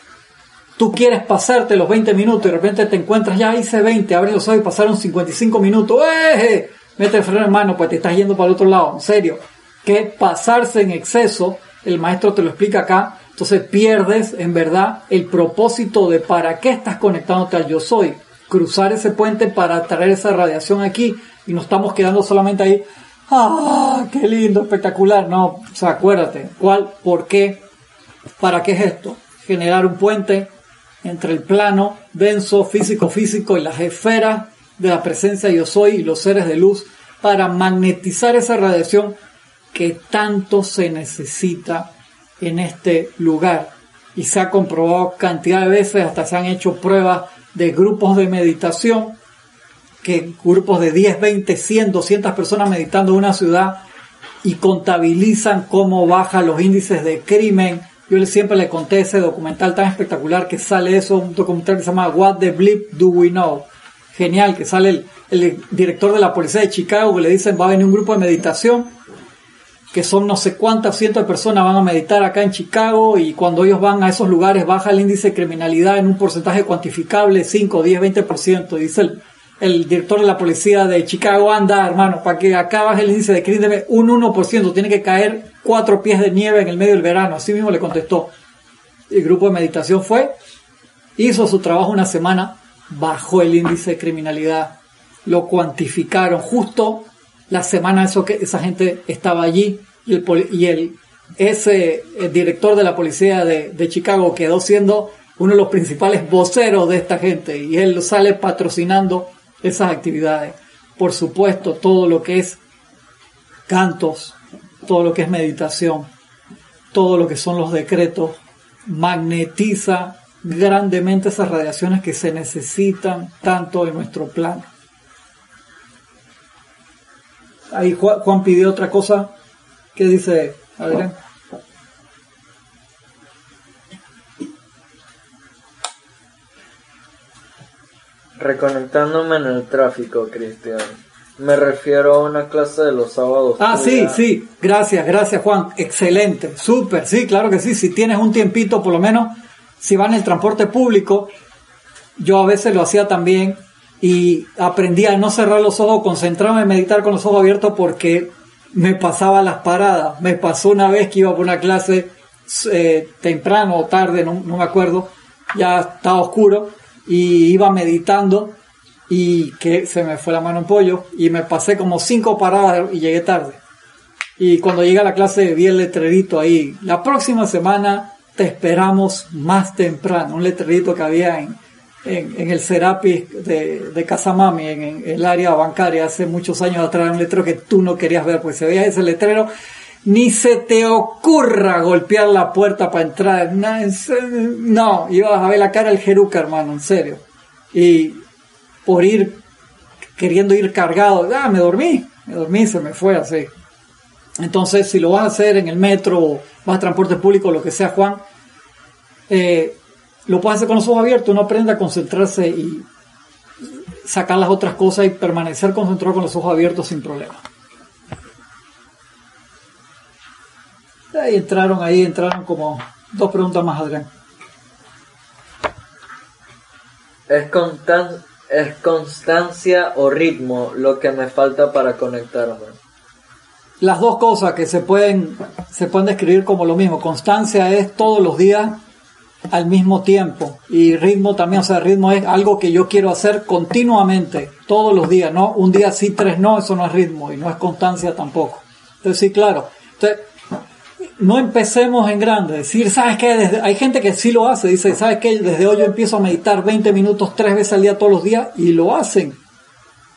Tú quieres pasarte los 20 minutos y de repente te encuentras, ya hice 20, abres los ojos y pasaron 55 minutos. ¡Eh! Mete el freno en mano, pues te estás yendo para el otro lado, en serio. Que pasarse en exceso, el maestro te lo explica acá, entonces pierdes en verdad el propósito de para qué estás conectándote al yo soy. Cruzar ese puente para traer esa radiación aquí y no estamos quedando solamente ahí. ¡Ah! ¡Qué lindo, espectacular! No, o sea, acuérdate, ¿cuál, por qué, para qué es esto? Generar un puente entre el plano denso, físico, físico y las esferas de la presencia yo soy y los seres de luz para magnetizar esa radiación que tanto se necesita en este lugar. Y se ha comprobado cantidad de veces, hasta se han hecho pruebas de grupos de meditación, que grupos de 10, 20, 100, 200 personas meditando en una ciudad y contabilizan cómo bajan los índices de crimen. Yo siempre le conté ese documental tan espectacular que sale eso, un documental que se llama What the Blip Do We Know. Genial, que sale el, el director de la policía de Chicago que le dicen va a venir un grupo de meditación que son no sé cuántas cientos de personas van a meditar acá en Chicago y cuando ellos van a esos lugares baja el índice de criminalidad en un porcentaje cuantificable, 5, 10, 20%. Dice el, el director de la policía de Chicago, anda hermano, para que acá baje el índice de crimen un 1%, tiene que caer cuatro pies de nieve en el medio del verano. Así mismo le contestó. El grupo de meditación fue, hizo su trabajo una semana, bajó el índice de criminalidad, lo cuantificaron justo la semana eso que esa gente estaba allí y el, y el ese director de la policía de, de, Chicago quedó siendo uno de los principales voceros de esta gente y él sale patrocinando esas actividades. Por supuesto, todo lo que es cantos, todo lo que es meditación, todo lo que son los decretos, magnetiza grandemente esas radiaciones que se necesitan tanto en nuestro plano. Ahí Juan pidió otra cosa. ¿Qué dice Adrián? Reconectándome en el tráfico, Cristian. Me refiero a una clase de los sábados. Ah, sí, sí. Gracias, gracias, Juan. Excelente. Súper. Sí, claro que sí. Si tienes un tiempito, por lo menos, si va en el transporte público, yo a veces lo hacía también y aprendí a no cerrar los ojos, concentrarme en meditar con los ojos abiertos porque me pasaba las paradas. Me pasó una vez que iba por una clase eh, temprano o tarde, no, me acuerdo, ya estaba oscuro y iba meditando y que se me fue la mano en pollo y me pasé como cinco paradas y llegué tarde. Y cuando llegué a la clase vi el letrerito ahí. La próxima semana te esperamos más temprano. Un letrerito que había en, en, el Serapis de, de Casamami, en, el área bancaria, hace muchos años atrás, un letrero que tú no querías ver, pues se veía ese letrero, ni se te ocurra golpear la puerta para entrar. No, ibas a ver la cara del Jeruca, hermano, en serio. Y por ir, queriendo ir cargado, ah, me dormí, me dormí, se me fue así. Entonces, si lo vas a hacer en el metro, vas a transporte público, lo que sea, Juan, eh, lo puedes hacer con los ojos abiertos, uno aprende a concentrarse y sacar las otras cosas y permanecer concentrado con los ojos abiertos sin problema. Ahí entraron, ahí entraron como dos preguntas más, Adrián. ¿Es, ¿Es constancia o ritmo lo que me falta para conectarme? Las dos cosas que se pueden, se pueden describir como lo mismo. Constancia es todos los días al mismo tiempo. Y ritmo también, o sea, ritmo es algo que yo quiero hacer continuamente, todos los días, ¿no? Un día sí, tres no, eso no es ritmo y no es constancia tampoco. Entonces, sí, claro. No empecemos en grande, decir, ¿sabes qué? hay gente que sí lo hace, dice, ¿sabes qué? Desde hoy yo empiezo a meditar 20 minutos tres veces al día todos los días y lo hacen.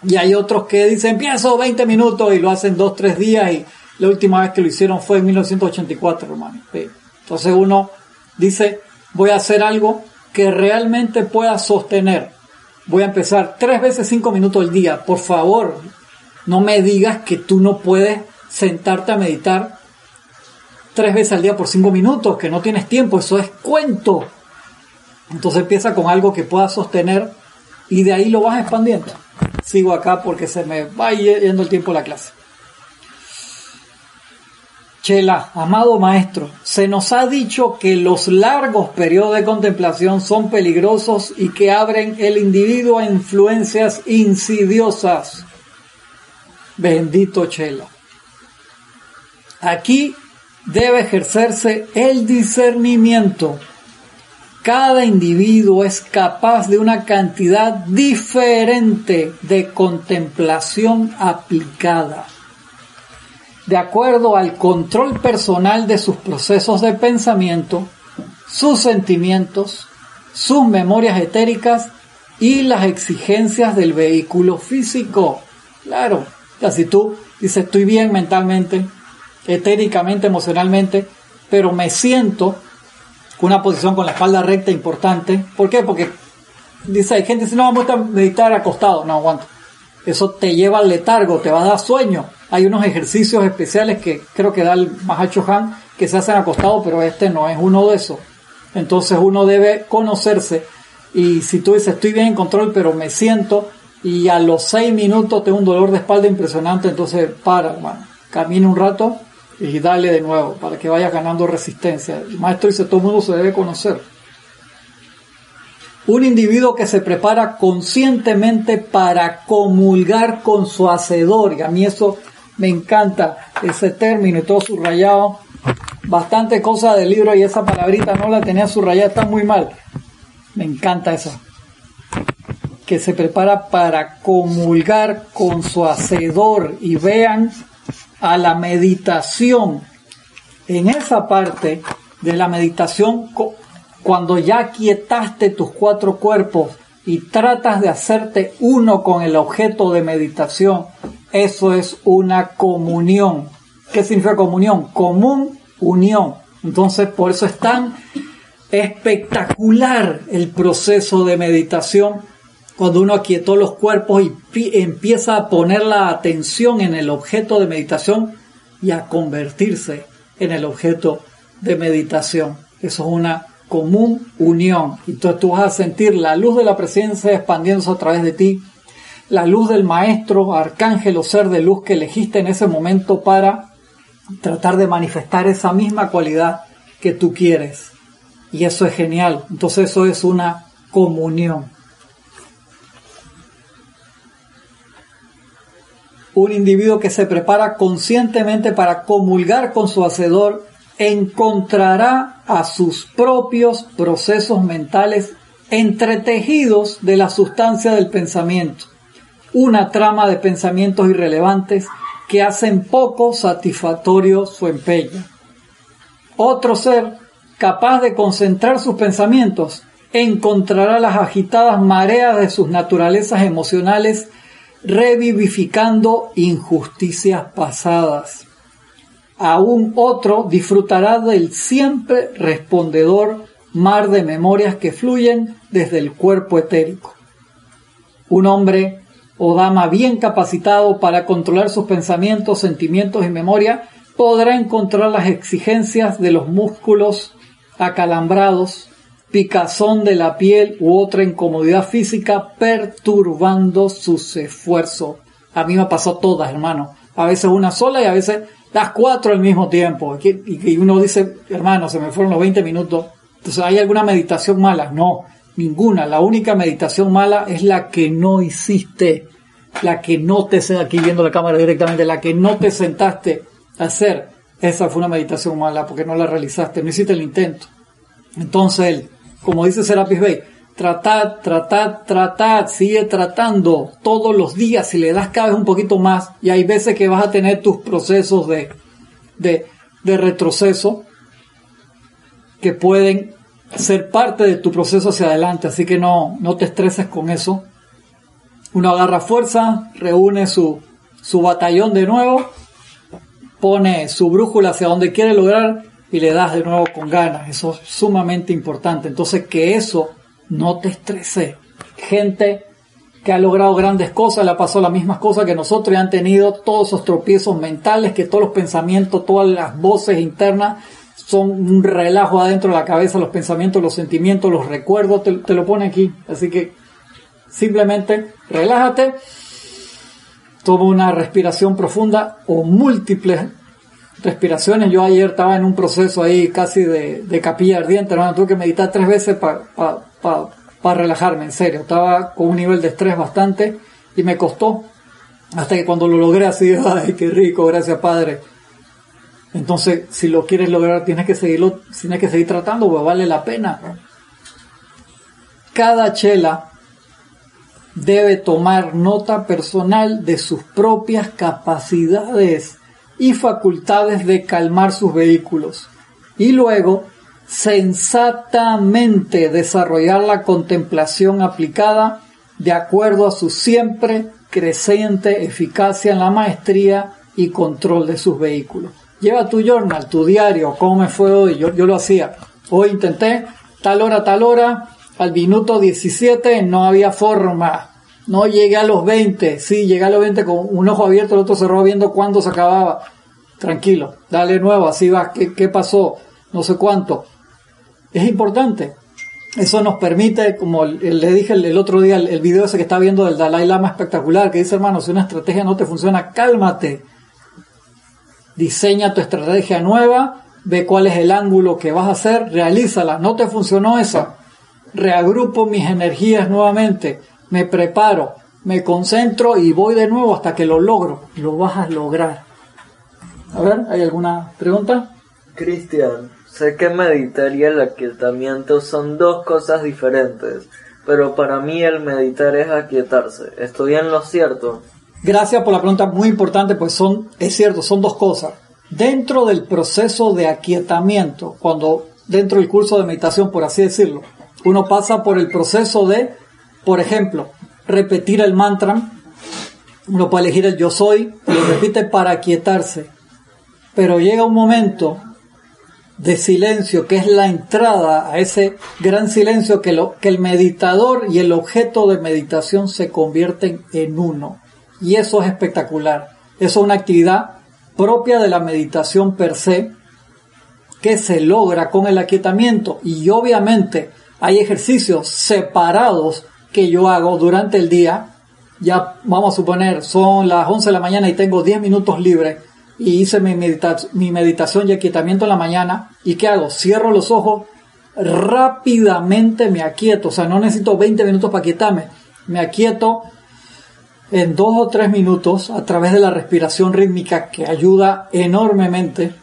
Y hay otros que dicen, empiezo 20 minutos y lo hacen dos, tres días y la última vez que lo hicieron fue en 1984, hermano. Entonces uno dice, voy a hacer algo que realmente pueda sostener. Voy a empezar tres veces cinco minutos al día. Por favor, no me digas que tú no puedes sentarte a meditar tres veces al día por cinco minutos, que no tienes tiempo, eso es cuento. Entonces empieza con algo que pueda sostener y de ahí lo vas expandiendo. Sigo acá porque se me va yendo el tiempo la clase. Chela, amado maestro, se nos ha dicho que los largos periodos de contemplación son peligrosos y que abren el individuo a influencias insidiosas. Bendito Chela. Aquí debe ejercerse el discernimiento. Cada individuo es capaz de una cantidad diferente de contemplación aplicada de acuerdo al control personal de sus procesos de pensamiento, sus sentimientos, sus memorias etéricas y las exigencias del vehículo físico. Claro, si tú dices estoy bien mentalmente, etéricamente, emocionalmente, pero me siento con una posición con la espalda recta importante. ¿Por qué? Porque dice, hay gente que dice, no, vamos a meditar acostado. No aguanto. Eso te lleva al letargo, te va a dar sueño. Hay unos ejercicios especiales que creo que da el Mahacho Han que se hacen acostados, pero este no es uno de esos. Entonces uno debe conocerse y si tú dices estoy bien en control, pero me siento y a los seis minutos tengo un dolor de espalda impresionante, entonces para, hermano, camina un rato y dale de nuevo para que vayas ganando resistencia. El maestro dice todo el mundo se debe conocer. Un individuo que se prepara conscientemente para comulgar con su hacedor, y a mí eso me encanta, ese término y todo subrayado. Bastante cosa del libro y esa palabrita no la tenía subrayada, está muy mal. Me encanta eso. Que se prepara para comulgar con su hacedor y vean a la meditación. En esa parte de la meditación cuando ya quietaste tus cuatro cuerpos y tratas de hacerte uno con el objeto de meditación, eso es una comunión. ¿Qué significa comunión? Común, unión. Entonces, por eso es tan espectacular el proceso de meditación cuando uno aquietó los cuerpos y empieza a poner la atención en el objeto de meditación y a convertirse en el objeto de meditación. Eso es una común unión. Entonces tú vas a sentir la luz de la presencia expandiéndose a través de ti, la luz del maestro, arcángel o ser de luz que elegiste en ese momento para tratar de manifestar esa misma cualidad que tú quieres. Y eso es genial. Entonces eso es una comunión. Un individuo que se prepara conscientemente para comulgar con su hacedor encontrará a sus propios procesos mentales entretejidos de la sustancia del pensamiento, una trama de pensamientos irrelevantes que hacen poco satisfactorio su empeño. Otro ser capaz de concentrar sus pensamientos encontrará las agitadas mareas de sus naturalezas emocionales revivificando injusticias pasadas aún otro disfrutará del siempre respondedor mar de memorias que fluyen desde el cuerpo etérico. Un hombre o dama bien capacitado para controlar sus pensamientos, sentimientos y memoria podrá encontrar las exigencias de los músculos acalambrados, picazón de la piel u otra incomodidad física perturbando sus esfuerzos. A mí me pasó todas, hermano. A veces una sola y a veces las cuatro al mismo tiempo. Y uno dice, hermano, se me fueron los 20 minutos. Entonces, ¿hay alguna meditación mala? No, ninguna. La única meditación mala es la que no hiciste, la que no te, aquí viendo la cámara directamente, la que no te sentaste a hacer. Esa fue una meditación mala porque no la realizaste, no hiciste el intento. Entonces, como dice Serapis Bey, tratad, tratad, tratad, sigue tratando todos los días, si le das cada vez un poquito más, y hay veces que vas a tener tus procesos de, de, de retroceso que pueden ser parte de tu proceso hacia adelante, así que no, no te estreses con eso. Uno agarra fuerza, reúne su, su batallón de nuevo, pone su brújula hacia donde quiere lograr y le das de nuevo con ganas. Eso es sumamente importante. Entonces que eso no te estreses. Gente que ha logrado grandes cosas, le ha pasado las mismas cosas que nosotros y han tenido todos esos tropiezos mentales, que todos los pensamientos, todas las voces internas son un relajo adentro de la cabeza, los pensamientos, los sentimientos, los recuerdos, te, te lo pone aquí. Así que simplemente relájate, toma una respiración profunda o múltiples respiraciones. Yo ayer estaba en un proceso ahí casi de, de capilla ardiente, hermano. Tuve que meditar tres veces para relajarme, en serio. Estaba con un nivel de estrés bastante y me costó. Hasta que cuando lo logré así, ay, qué rico, gracias Padre. Entonces, si lo quieres lograr, tienes que seguirlo, tienes que seguir tratando, pues vale la pena. Cada chela debe tomar nota personal de sus propias capacidades y facultades de calmar sus vehículos y luego sensatamente desarrollar la contemplación aplicada de acuerdo a su siempre creciente eficacia en la maestría y control de sus vehículos. Lleva tu journal, tu diario, cómo me fue hoy, yo, yo lo hacía. Hoy intenté, tal hora, tal hora, al minuto 17 no había forma. No llegué a los 20, sí, llegué a los 20 con un ojo abierto, el otro cerrado viendo cuándo se acababa. Tranquilo, dale nuevo, así va, ¿qué, qué pasó? No sé cuánto. Es importante. Eso nos permite, como le dije el, otro día, el, video ese que está viendo del Dalai Lama espectacular, que dice, hermano, si una estrategia no te funciona, cálmate. Diseña tu estrategia nueva, ve cuál es el ángulo que vas a hacer, realízala. No te funcionó esa. Reagrupo mis energías nuevamente me preparo, me concentro y voy de nuevo hasta que lo logro. Lo vas a lograr. A ver, ¿hay alguna pregunta? Cristian, sé que meditar y el aquietamiento son dos cosas diferentes, pero para mí el meditar es aquietarse. ¿Estoy en lo cierto? Gracias por la pregunta, muy importante, pues son, es cierto, son dos cosas. Dentro del proceso de aquietamiento, cuando dentro del curso de meditación, por así decirlo, uno pasa por el proceso de por ejemplo, repetir el mantra, uno puede elegir el yo soy, lo repite para quietarse, pero llega un momento de silencio que es la entrada a ese gran silencio que, lo, que el meditador y el objeto de meditación se convierten en uno. Y eso es espectacular. Eso es una actividad propia de la meditación per se que se logra con el aquietamiento y obviamente hay ejercicios separados que yo hago durante el día, ya vamos a suponer, son las 11 de la mañana y tengo 10 minutos libres y hice mi, mi meditación y aquietamiento en la mañana, ¿y qué hago? Cierro los ojos, rápidamente me aquieto, o sea, no necesito 20 minutos para quietarme, me aquieto en 2 o 3 minutos a través de la respiración rítmica que ayuda enormemente.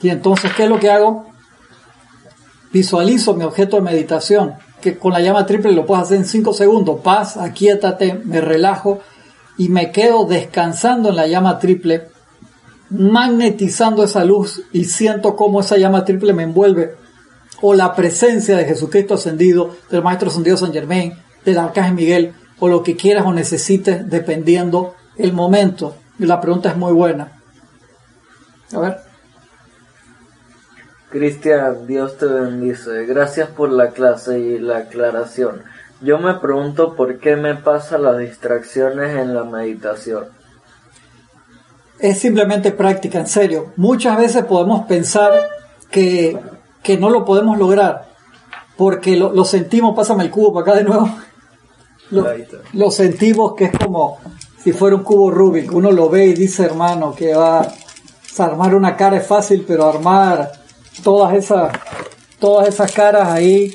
Y entonces, ¿qué es lo que hago? Visualizo mi objeto de meditación que con la llama triple lo puedes hacer en 5 segundos. Paz, aquíétate, me relajo y me quedo descansando en la llama triple, magnetizando esa luz y siento cómo esa llama triple me envuelve. O la presencia de Jesucristo ascendido, del Maestro ascendido San Germain, del Arcángel Miguel, o lo que quieras o necesites, dependiendo el momento. Y la pregunta es muy buena. A ver. Cristian, Dios te bendice. Gracias por la clase y la aclaración. Yo me pregunto por qué me pasan las distracciones en la meditación. Es simplemente práctica, en serio. Muchas veces podemos pensar que, no lo podemos lograr porque lo, sentimos, pásame el cubo para acá de nuevo. Lo, sentimos que es como si fuera un cubo Rubik. Uno lo ve y dice, hermano, que va a armar una cara es fácil, pero armar todas esas, todas esas caras ahí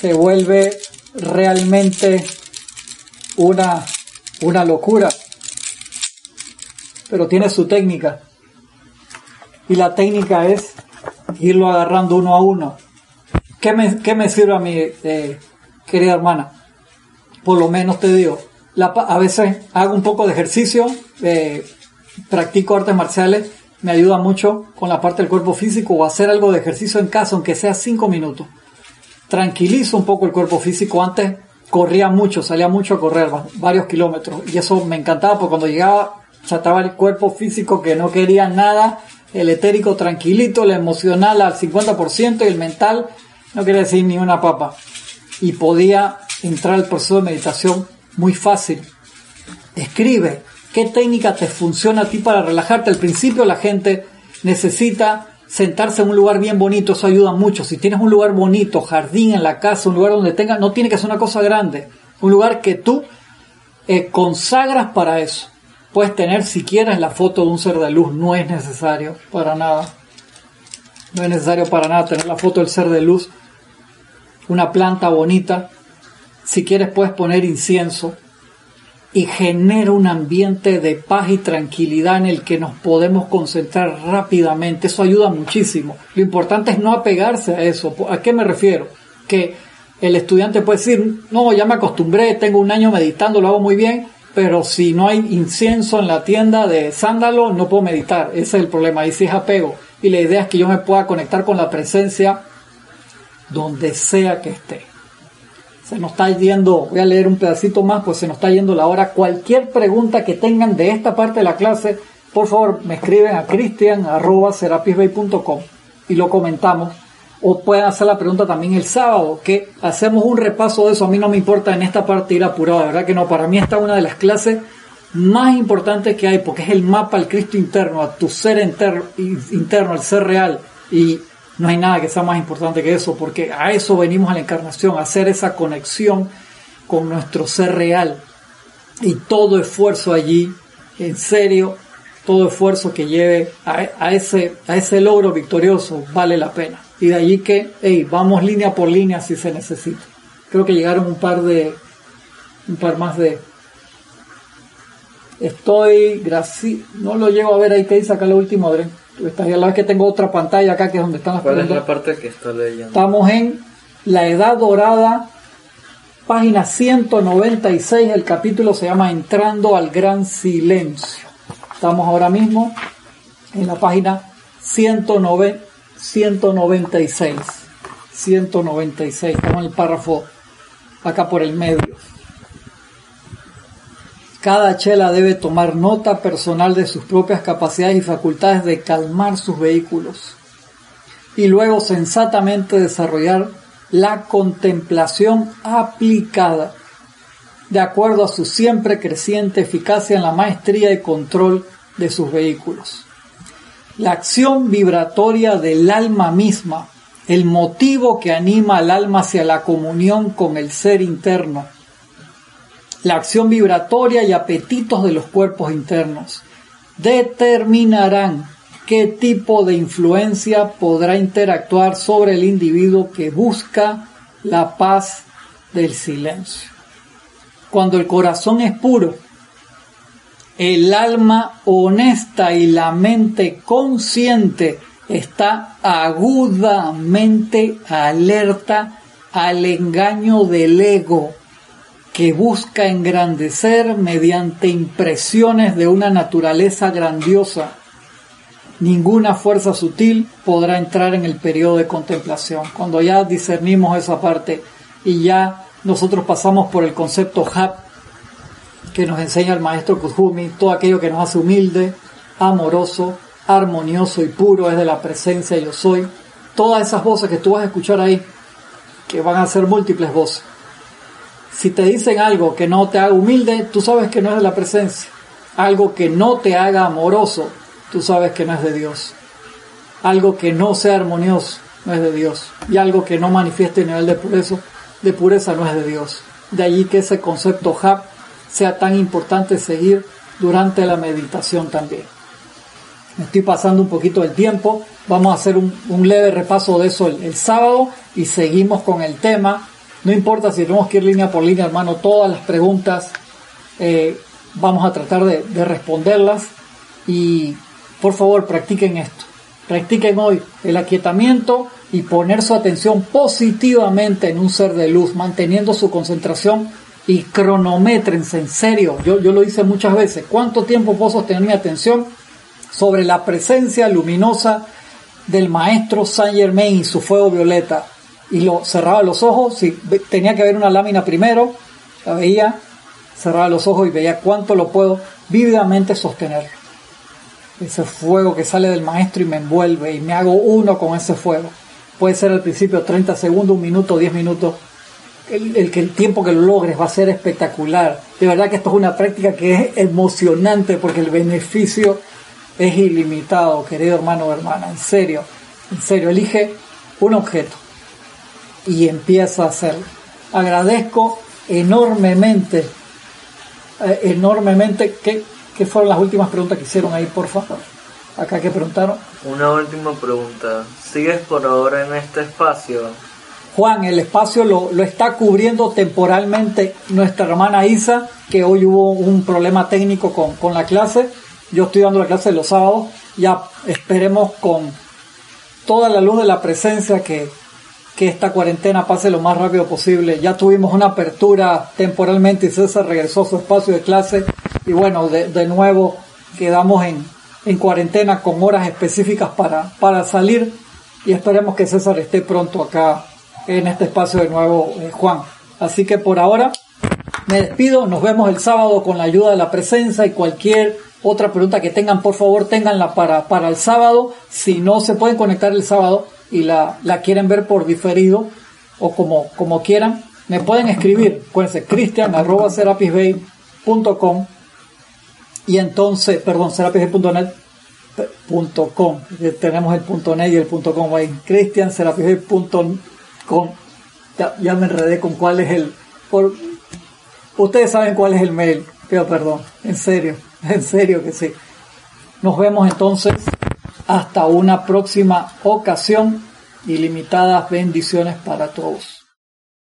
se vuelve realmente una, una locura. Pero tiene su técnica. Y la técnica es irlo agarrando uno a uno. ¿Qué me, qué me sirve a mí, eh, querida hermana? Por lo menos te digo, a veces hago un poco de ejercicio, eh, practico artes marciales me ayuda mucho con la parte del cuerpo físico o hacer algo de ejercicio en casa, aunque sea cinco minutos. Tranquilizo un poco el cuerpo físico. Antes corría mucho, salía mucho a correr, varios kilómetros. Y eso me encantaba porque cuando llegaba, ya estaba el cuerpo físico que no quería nada, el etérico tranquilito, el emocional al 50% y el mental no quería decir ni una papa. Y podía entrar al proceso de meditación muy fácil. Escribe, ¿Qué técnica te funciona a ti para relajarte? Al principio la gente necesita sentarse en un lugar bien bonito, eso ayuda mucho. Si tienes un lugar bonito, jardín en la casa, un lugar donde tengas, no tiene que ser una cosa grande, un lugar que tú eh, consagras para eso. Puedes tener si quieres la foto de un ser de luz, no es necesario para nada. No es necesario para nada tener la foto del ser de luz. Una planta bonita. Si quieres puedes poner incienso y genera un ambiente de paz y tranquilidad en el que nos podemos concentrar rápidamente. Eso ayuda muchísimo. Lo importante es no apegarse a eso. ¿A qué me refiero? Que el estudiante puede decir, no, ya me acostumbré, tengo un año meditando, lo hago muy bien, pero si no hay incienso en la tienda de sándalo, no puedo meditar. Ese es el problema. Y si es apego. Y la idea es que yo me pueda conectar con la presencia donde sea que esté. Se nos está yendo, voy a leer un pedacito más, pues se nos está yendo la hora. Cualquier pregunta que tengan de esta parte de la clase, por favor me escriben a cristian.serapisbay.com y lo comentamos. O pueden hacer la pregunta también el sábado, que hacemos un repaso de eso. A mí no me importa en esta parte ir apurado, de verdad que no. Para mí esta es una de las clases más importantes que hay, porque es el mapa al Cristo interno, a tu ser interno, al ser real. Y no hay nada que sea más importante que eso, porque a eso venimos a la encarnación, a hacer esa conexión con nuestro ser real. Y todo esfuerzo allí, en serio, todo esfuerzo que lleve a, ese, a ese logro victorioso vale la pena. Y de allí que, hey, vamos línea por línea si se necesita. Creo que llegaron un par de, un par más de, estoy, no lo llego a ver ahí que dice acá lo último, Adrián estaría la vez que tengo otra pantalla acá que es donde están las ¿Cuál es la parte que está leyendo? Estamos en La Edad Dorada, página 196, el capítulo se llama Entrando al Gran Silencio. Estamos ahora mismo en la página 109, 196. 196, estamos en el párrafo acá por el medio. Cada chela debe tomar nota personal de sus propias capacidades y facultades de calmar sus vehículos y luego sensatamente desarrollar la contemplación aplicada de acuerdo a su siempre creciente eficacia en la maestría y control de sus vehículos. La acción vibratoria del alma misma, el motivo que anima al alma hacia la comunión con el ser interno, la acción vibratoria y apetitos de los cuerpos internos determinarán qué tipo de influencia podrá interactuar sobre el individuo que busca la paz del silencio. Cuando el corazón es puro, el alma honesta y la mente consciente está agudamente alerta al engaño del ego que busca engrandecer mediante impresiones de una naturaleza grandiosa. Ninguna fuerza sutil podrá entrar en el periodo de contemplación. Cuando ya discernimos esa parte y ya nosotros pasamos por el concepto Hap que nos enseña el maestro Kuzumi, todo aquello que nos hace humilde, amoroso, armonioso y puro es de la presencia yo soy. Todas esas voces que tú vas a escuchar ahí, que van a ser múltiples voces si te dicen algo que no te haga humilde, tú sabes que no es de la presencia. Algo que no te haga amoroso, tú sabes que no es de Dios. Algo que no sea armonioso, no es de Dios. Y algo que no manifieste nivel de pureza, de pureza no es de Dios. De allí que ese concepto HAP sea tan importante seguir durante la meditación también. estoy pasando un poquito el tiempo. Vamos a hacer un, leve repaso de eso el sábado y seguimos con el tema no importa si tenemos que ir línea por línea, hermano, todas las preguntas eh, vamos a tratar de, de responderlas y por favor practiquen esto. Practiquen hoy el aquietamiento y poner su atención positivamente en un ser de luz, manteniendo su concentración y cronométrense en serio. Yo, yo lo hice muchas veces. ¿Cuánto tiempo puedo sostener mi atención sobre la presencia luminosa del maestro Saint Germain y su fuego violeta? Y lo cerraba los ojos, si tenía que ver una lámina primero, la veía, cerraba los ojos y veía cuánto lo puedo vívidamente sostener. Ese fuego que sale del maestro y me envuelve y me hago uno con ese fuego. Puede ser al principio 30 segundos, un minuto, 10 minutos. El, el, el tiempo que lo logres va a ser espectacular. De verdad que esto es una práctica que es emocionante porque el beneficio es ilimitado, querido hermano o hermana. En serio, en serio, elige un objeto y empieza a hacerlo. Agradezco enormemente, eh, enormemente que, ¿Qué fueron las últimas preguntas que hicieron ahí, porfa? Acá que preguntaron. Una última pregunta. ¿Sigues por ahora en este espacio? Juan, el espacio lo, lo, está cubriendo temporalmente nuestra hermana Isa, que hoy hubo un problema técnico con, con la clase. Yo estoy dando la clase los sábados. Ya esperemos con toda la luz de la presencia que, que esta cuarentena pase lo más rápido posible. Ya tuvimos una apertura temporalmente y César regresó a su espacio de clase y bueno, de, de nuevo quedamos en, en cuarentena con horas específicas para, para salir y esperemos que César esté pronto acá en este espacio de nuevo, eh, Juan. Así que por ahora me despido, nos vemos el sábado con la ayuda de la presencia y cualquier otra pregunta que tengan, por favor, tenganla para, para el sábado. Si no se pueden conectar el sábado y la, la quieren ver por diferido o como, como quieran, me pueden escribir. Acuérdense, cristian arroba y entonces, perdón, serapisbay.net .com. Tenemos el punto .net y el punto .com ahí. Cristian con ya, ya, me enredé con cuál es el por ustedes saben cuál es el mail pido perdón en serio en serio que sí nos vemos entonces hasta una próxima ocasión ilimitadas bendiciones para todos